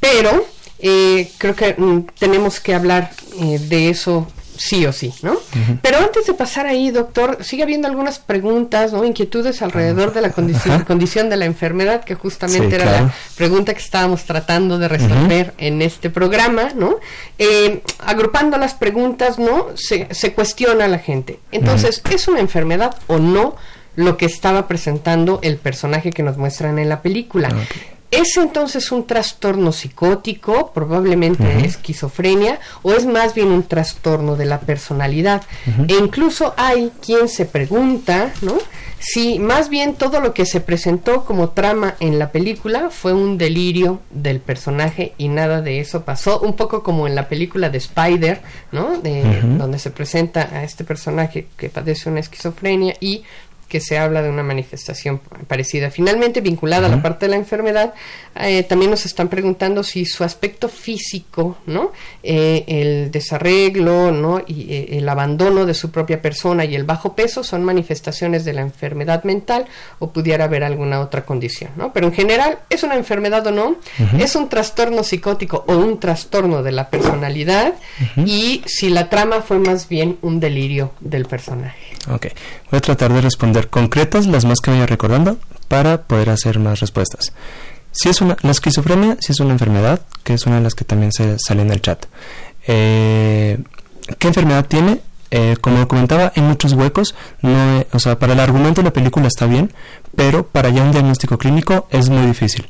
pero creo que mm, tenemos que hablar de eso sí o sí, ¿no? Pero antes de pasar ahí, doctor, sigue habiendo algunas preguntas, ¿no? Inquietudes alrededor de la condición, condición de la enfermedad, que justamente era la pregunta que estábamos tratando de resolver en este programa, ¿no? Eh, agrupando las preguntas, ¿no? Se, se cuestiona a la gente. Entonces, ¿es una enfermedad o no lo que estaba presentando el personaje que nos muestran en la película? ¿Es entonces un trastorno psicótico, probablemente esquizofrenia, o es más bien un trastorno de la personalidad? E incluso hay quien se pregunta, ¿no? Si más bien todo lo que se presentó como trama en la película fue un delirio del personaje y nada de eso pasó, un poco como en la película de Spider, ¿no? De, Donde se presenta a este personaje que padece una esquizofrenia y que se habla de una manifestación parecida. Finalmente, vinculada a la parte de la enfermedad, eh, también nos están preguntando si su aspecto físico, ¿no? Eh, el desarreglo, ¿no? Y eh, el abandono de su propia persona y el bajo peso son manifestaciones de la enfermedad mental o pudiera haber alguna otra condición, ¿no? Pero en general, ¿es una enfermedad o no? ¿Es un trastorno psicótico o un trastorno de la personalidad? Y si la trama fue más bien un delirio del personaje. Ok, voy a tratar de responder concretas las más que vaya recordando para poder hacer más respuestas. Si es una, la esquizofrenia, si es una enfermedad, que es una de las que también se sale en el chat. Eh, ¿Qué enfermedad tiene? Eh, como comentaba, hay muchos huecos. No, o sea, para el argumento de la película está bien, pero para ya un diagnóstico clínico es muy difícil.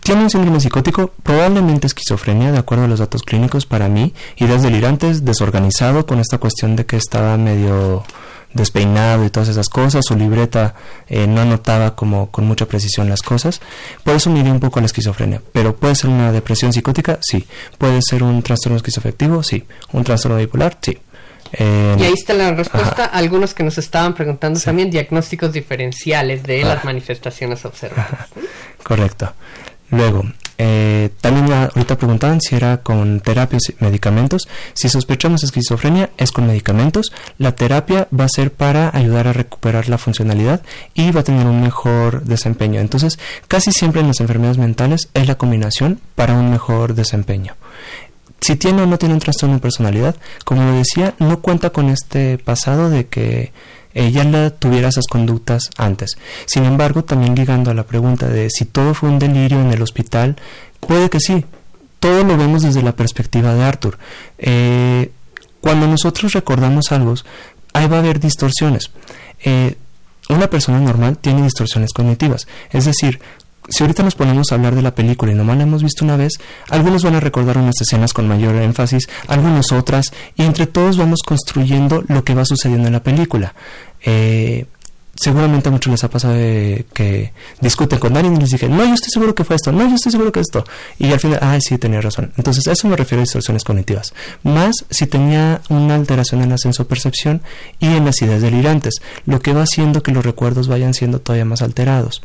Tiene un síndrome psicótico, probablemente esquizofrenia, de acuerdo a los datos clínicos para mí, ideas delirantes, desorganizado con esta cuestión de que estaba medio despeinado y todas esas cosas, su libreta eh, no anotaba como con mucha precisión las cosas, por eso me iría un poco a la esquizofrenia. Pero puede ser una depresión psicótica, sí. Puede ser un trastorno esquizoafectivo, sí. Un trastorno bipolar, sí. Eh, y ahí está la respuesta a algunos que nos estaban preguntando también diagnósticos diferenciales de las manifestaciones observadas. Correcto. Luego, Eh, también ahorita preguntaban si era con terapias y medicamentos. Si sospechamos esquizofrenia es con medicamentos. La terapia va a ser para ayudar a recuperar la funcionalidad y va a tener un mejor desempeño. Entonces, casi siempre en las enfermedades mentales es la combinación para un mejor desempeño. Si tiene o no tiene un trastorno de personalidad, como decía, no cuenta con este pasado de que ella la tuviera esas conductas antes. Sin embargo, también ligando a la pregunta de si todo fue un delirio en el hospital, puede que sí. Todo lo vemos desde la perspectiva de Arthur. Eh, cuando nosotros recordamos algo, ahí va a haber distorsiones. Eh, una persona normal tiene distorsiones cognitivas. Es decir, si ahorita nos ponemos a hablar de la película y nomás la hemos visto una vez, algunos van a recordar unas escenas con mayor énfasis, algunos otras, y entre todos vamos construyendo lo que va sucediendo en la película. Eh, seguramente a muchos les ha pasado que discuten con alguien y les dije, no, yo estoy seguro que fue esto, no, yo estoy seguro que esto. Y al final, ay, sí, tenía razón. Entonces, a eso me refiero a distorsiones cognitivas. Más si tenía una alteración en la sensopercepción y en las ideas delirantes, lo que va haciendo que los recuerdos vayan siendo todavía más alterados.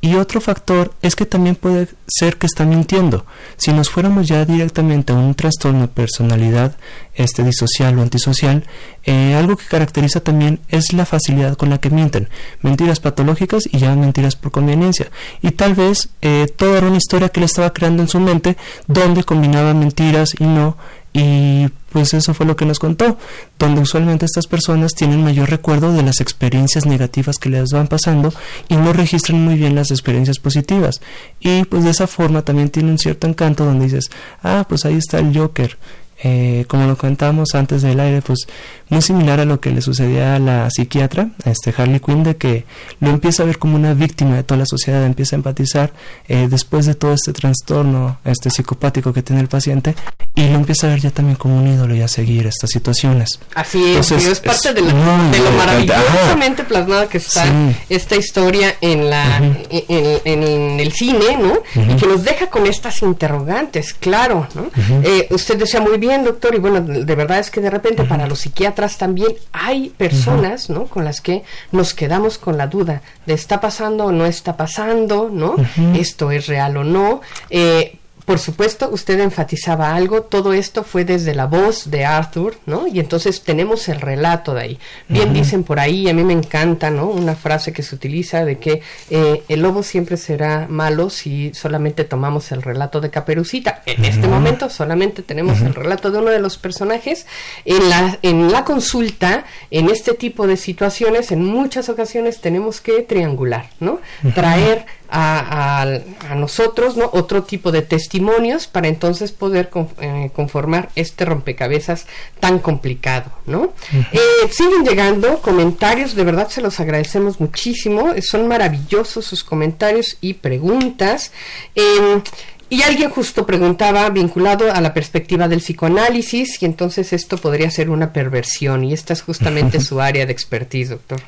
Y otro factor es que también puede ser que está mintiendo. Si nos fuéramos ya directamente a un trastorno de personalidad este, disocial o antisocial, eh, algo que caracteriza también es la facilidad con la que mienten. Mentiras patológicas y ya mentiras por conveniencia. Y tal vez eh, toda era una historia que le estaba creando en su mente donde combinaba mentiras y no y pues eso fue lo que nos contó, donde usualmente estas personas tienen mayor recuerdo de las experiencias negativas que les van pasando y no registran muy bien las experiencias positivas. Y pues de esa forma también tiene un cierto encanto donde dices, ah, pues ahí está el Joker, eh, como lo contamos antes del aire, pues muy similar a lo que le sucedía a la psiquiatra, este Harley Quinn, de que lo empieza a ver como una víctima de toda la sociedad, empieza a empatizar eh, después de todo este trastorno este psicopático que tiene el paciente y lo empieza a ver ya también como un ídolo y a seguir estas situaciones. Así es, es parte de, lo maravillosamente plasmada que está esta historia en la en, el cine, ¿no? Y que nos deja con estas interrogantes, claro, ¿no? Eh, usted decía muy bien doctor, y bueno, de verdad es que de repente para los psiquiatras también hay personas, ¿no? Con las que nos quedamos con la duda de está pasando o no está pasando, ¿no? Esto es real o no. Eh, por supuesto, usted enfatizaba algo, todo esto fue desde la voz de Arthur, ¿no? Y entonces tenemos el relato de ahí. Bien dicen por ahí, a mí me encanta, ¿no? Una frase que se utiliza de que eh, el lobo siempre será malo si solamente tomamos el relato de Caperucita. En este momento solamente tenemos el relato de uno de los personajes. En la, en la consulta, en este tipo de situaciones, en muchas ocasiones tenemos que triangular, ¿no? Traer a, a, nosotros ¿no? otro tipo de testimonios para entonces poder eh, conformar este rompecabezas tan complicado ¿no? Eh, siguen llegando comentarios de verdad se los agradecemos muchísimo son maravillosos sus comentarios y preguntas em, y alguien justo preguntaba vinculado a la perspectiva del psicoanálisis y entonces esto podría ser una perversión y esta es justamente su área de expertise doctor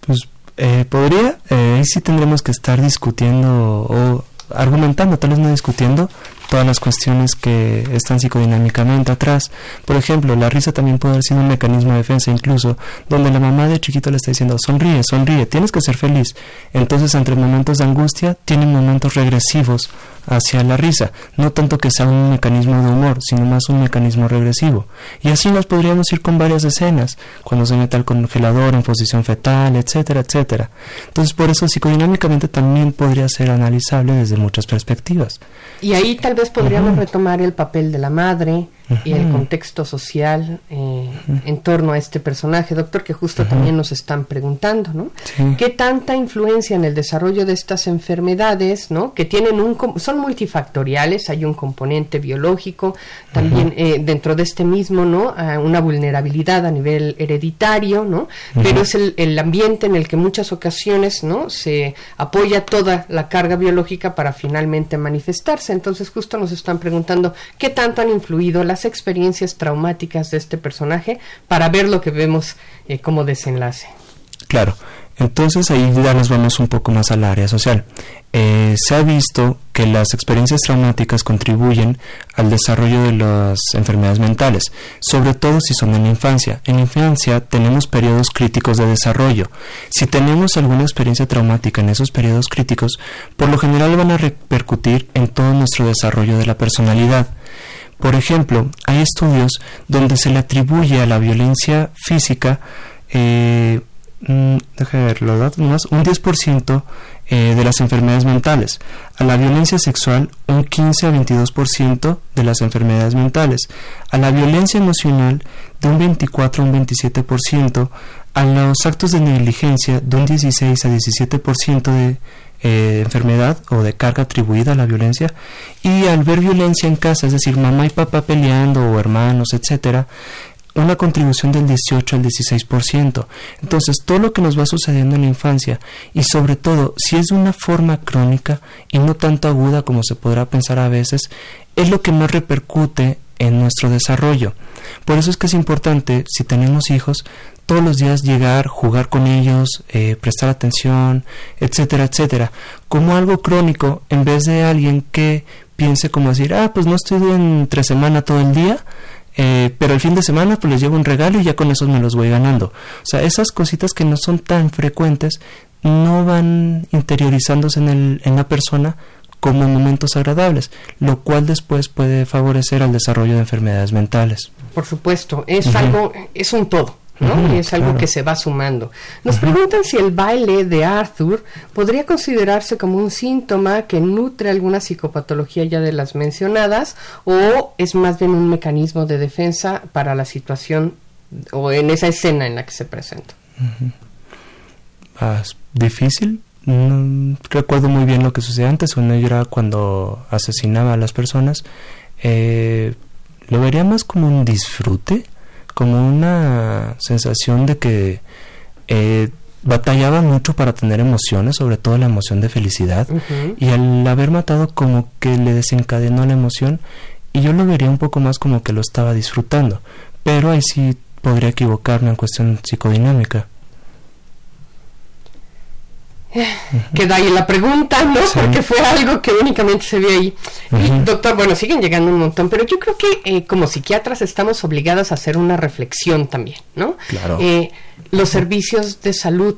pues eh, podría, eh, ahí sí tendremos que estar discutiendo o argumentando, tal vez no discutiendo, todas las cuestiones que están psicodinámicamente atrás. Por ejemplo, la risa también puede haber sido un mecanismo de defensa incluso, donde la mamá de chiquito le está diciendo, sonríe, sonríe, tienes que ser feliz. Entonces, entre momentos de angustia, tienen momentos regresivos hacia la risa, no tanto que sea un mecanismo de humor, sino más un mecanismo regresivo. Y así nos podríamos ir con varias escenas, cuando se mete al congelador en posición fetal, etcétera, etcétera. Entonces, por eso psicodinámicamente también podría ser analizable desde muchas perspectivas. Y ahí tal vez podríamos retomar el papel de la madre, y el contexto social eh, en torno a este personaje, doctor, que justo también nos están preguntando, ¿no? ¿Qué tanta influencia en el desarrollo de estas enfermedades, ¿no? Que tienen un son multifactoriales, hay un componente biológico, también eh, dentro de este mismo, ¿no? una vulnerabilidad a nivel hereditario, ¿no? Pero es el, el, ambiente en el que muchas ocasiones, ¿no? Se apoya toda la carga biológica para finalmente manifestarse. Entonces justo nos están preguntando qué tanto han influido las experiencias traumáticas de este personaje para ver lo que vemos eh, como desenlace. Claro. Entonces ahí ya nos vamos un poco más al área social. Eh, se ha visto que las experiencias traumáticas contribuyen al desarrollo de las enfermedades mentales, sobre todo si son en la infancia. En la infancia tenemos periodos críticos de desarrollo. Si tenemos alguna experiencia traumática en esos periodos críticos, por lo general van a repercutir en todo nuestro desarrollo de la personalidad. Por ejemplo, hay estudios donde se le atribuye a la violencia física eh, Mm, ver los datos más, un 10% eh, de las enfermedades mentales, a la violencia sexual un 15 a 22% de las enfermedades mentales, a la violencia emocional de un 24 a un 27%, a los actos de negligencia de un 16 a 17% de eh, enfermedad o de carga atribuida a la violencia. Y al ver violencia en casa, es decir, mamá y papá peleando o hermanos, etcétera, una contribución del 18 al 16%. Entonces, todo lo que nos va sucediendo en la infancia y sobre todo si es de una forma crónica y no tanto aguda como se podrá pensar a veces, es lo que más repercute en nuestro desarrollo. Por eso es que es importante, si tenemos hijos, todos los días llegar, jugar con ellos, eh, prestar atención, etcétera, etcétera, como algo crónico, en vez de alguien que piense como decir, ah, pues no estoy entre semana todo el día, eh, pero el fin de semana pues les llevo un regalo y ya con esos me los voy ganando. O sea, esas cositas que no son tan frecuentes no van interiorizándose en, el, en la persona como momentos agradables, lo cual después puede favorecer al desarrollo de enfermedades mentales. Por supuesto, es algo, es un todo y es algo que se va sumando. Nos preguntan si el baile de Arthur podría considerarse como un síntoma que nutre alguna psicopatología ya de las mencionadas o es más bien un mecanismo de defensa para la situación o en esa escena en la que se presenta. Ah, difícil. No recuerdo muy bien lo que sucedía antes, cuando yo era cuando asesinaba a las personas. Eh, lo vería más como un disfrute como una sensación de que eh, batallaba mucho para tener emociones, sobre todo la emoción de felicidad, y al haber matado como que le desencadenó la emoción, y yo lo vería un poco más como que lo estaba disfrutando, pero ahí sí podría equivocarme en cuestión psicodinámica. Queda ahí la pregunta, ¿no? Porque fue algo que únicamente se vio ahí. Y doctor, bueno, siguen llegando un montón, pero yo creo que eh, como psiquiatras estamos obligados a hacer una reflexión también, ¿no? Claro. Eh, los servicios de salud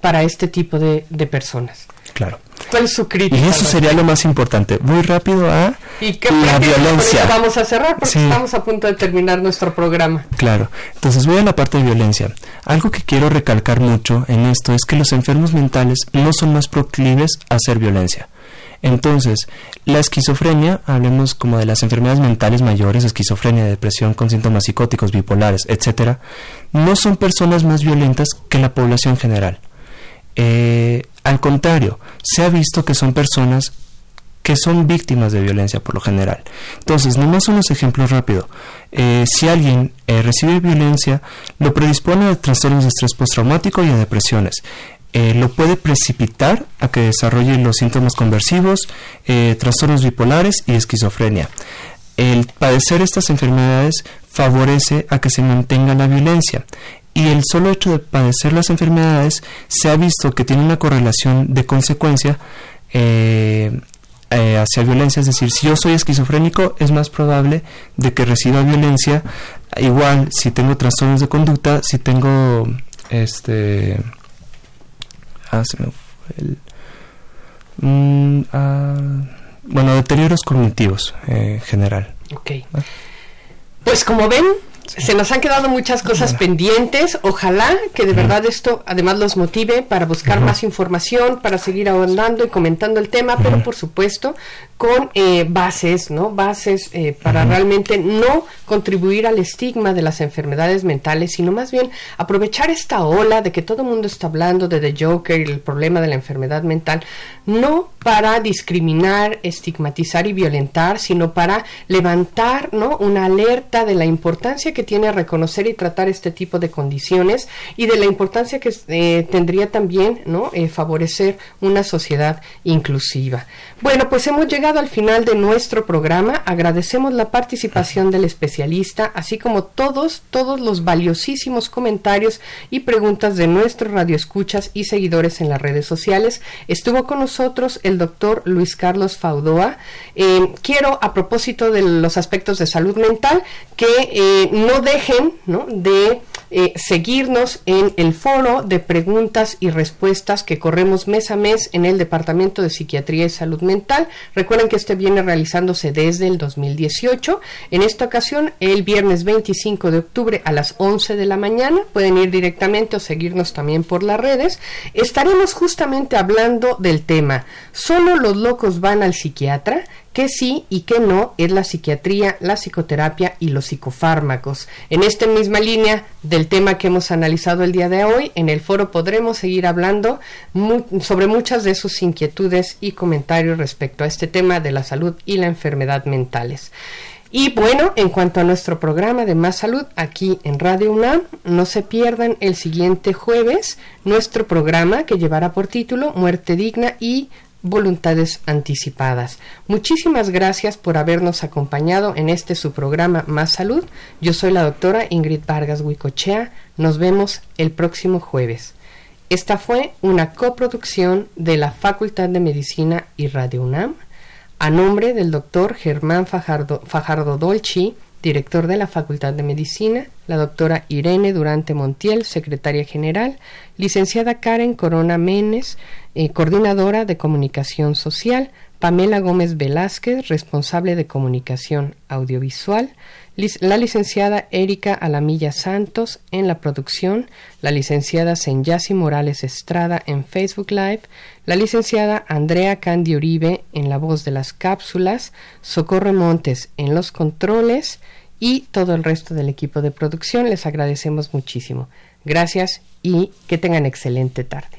para este tipo de personas. Claro. ¿Cuál es su crítica? Y eso sería lo más importante. Muy rápido a la violencia. Vamos a cerrar porque estamos a punto de terminar nuestro programa. Claro. Entonces voy a la parte de violencia. Algo que quiero recalcar mucho en esto es que los enfermos mentales no son más proclives a hacer violencia. Entonces, la esquizofrenia, hablemos como de las enfermedades mentales mayores, esquizofrenia, depresión con síntomas psicóticos, bipolares, etcétera, no son personas más violentas que la población general. Eh, al contrario, se ha visto que son personas que son víctimas de violencia por lo general. Entonces, nomás unos ejemplos rápidos. Eh, si alguien eh, recibe violencia, lo predispone a trastornos de estrés postraumático y a depresiones. Eh, lo puede precipitar a que desarrolle los síntomas conversivos, trastornos bipolares y esquizofrenia. El padecer estas enfermedades favorece a que se mantenga la violencia y el solo hecho de padecer las enfermedades se ha visto que tiene una correlación de consecuencia eh, eh, hacia violencia, es decir, si yo soy esquizofrénico es más probable de que reciba violencia, igual si tengo trastornos de conducta, si tengo este ah, mm, ah, bueno, deterioros cognitivos eh, en general. Ok. Pues como ven, se nos han quedado muchas cosas pendientes. Ojalá que de verdad esto además los motive para buscar más información, para seguir ahondando y comentando el tema, pero por supuesto con eh, bases, ¿no? Bases eh, para realmente no contribuir al estigma de las enfermedades mentales, sino más bien aprovechar esta ola de que todo el mundo está hablando de The Joker y el problema de la enfermedad mental, no para discriminar, estigmatizar y violentar, sino para levantar, ¿no? Una alerta de la importancia que tiene reconocer y tratar este tipo de condiciones y de la importancia que eh, tendría también ¿no? Eh, favorecer una sociedad inclusiva. Bueno, pues hemos llegado al final de nuestro programa. Agradecemos la participación del especialista, así como todos, todos los valiosísimos comentarios y preguntas de nuestros radioescuchas y seguidores en las redes sociales. Estuvo con nosotros el doctor Luis Carlos Faudoa. Eh, quiero, a propósito de los aspectos de salud mental, que no dejen de eh, seguirnos en el foro de preguntas y respuestas que corremos mes a mes en el Departamento de Psiquiatría y Salud Mental. Recuerden que este viene realizándose desde el 2018. En esta ocasión, el viernes 25 de octubre a las 11 de la mañana. Pueden ir directamente o seguirnos también por las redes. Estaremos justamente hablando del tema. ¿Solo los locos van al psiquiatra? Qué sí y qué no es la psiquiatría, la psicoterapia y los psicofármacos. En esta misma línea del tema que hemos analizado el día de hoy, en el foro podremos seguir hablando sobre muchas de sus inquietudes y comentarios respecto a este tema de la salud y la enfermedad mentales. Y bueno, en cuanto a nuestro programa de Más Salud aquí en Radio UNAM, no se pierdan el siguiente jueves nuestro programa que llevará por título Muerte Digna y voluntades anticipadas. Muchísimas gracias por habernos acompañado en este su programa Más Salud. Yo soy la doctora Ingrid Vargas Huicochea. Nos vemos el próximo jueves. Esta fue una coproducción de la Facultad de Medicina y Radio UNAM a nombre del doctor Germán Fajardo, Fajardo Dolci director de la Facultad de Medicina, la doctora Irene Durante Montiel, secretaria general, licenciada Karen Corona Menes, eh, coordinadora de comunicación social, Pamela Gómez Velázquez, responsable de comunicación audiovisual, la licenciada Erika Alamilla Santos en la producción, la licenciada Senyasi Morales Estrada en Facebook Live, la licenciada Andrea Candy Uribe en la voz de las cápsulas, Socorro Montes en los controles y todo el resto del equipo de producción. Les agradecemos muchísimo. Gracias y que tengan excelente tarde.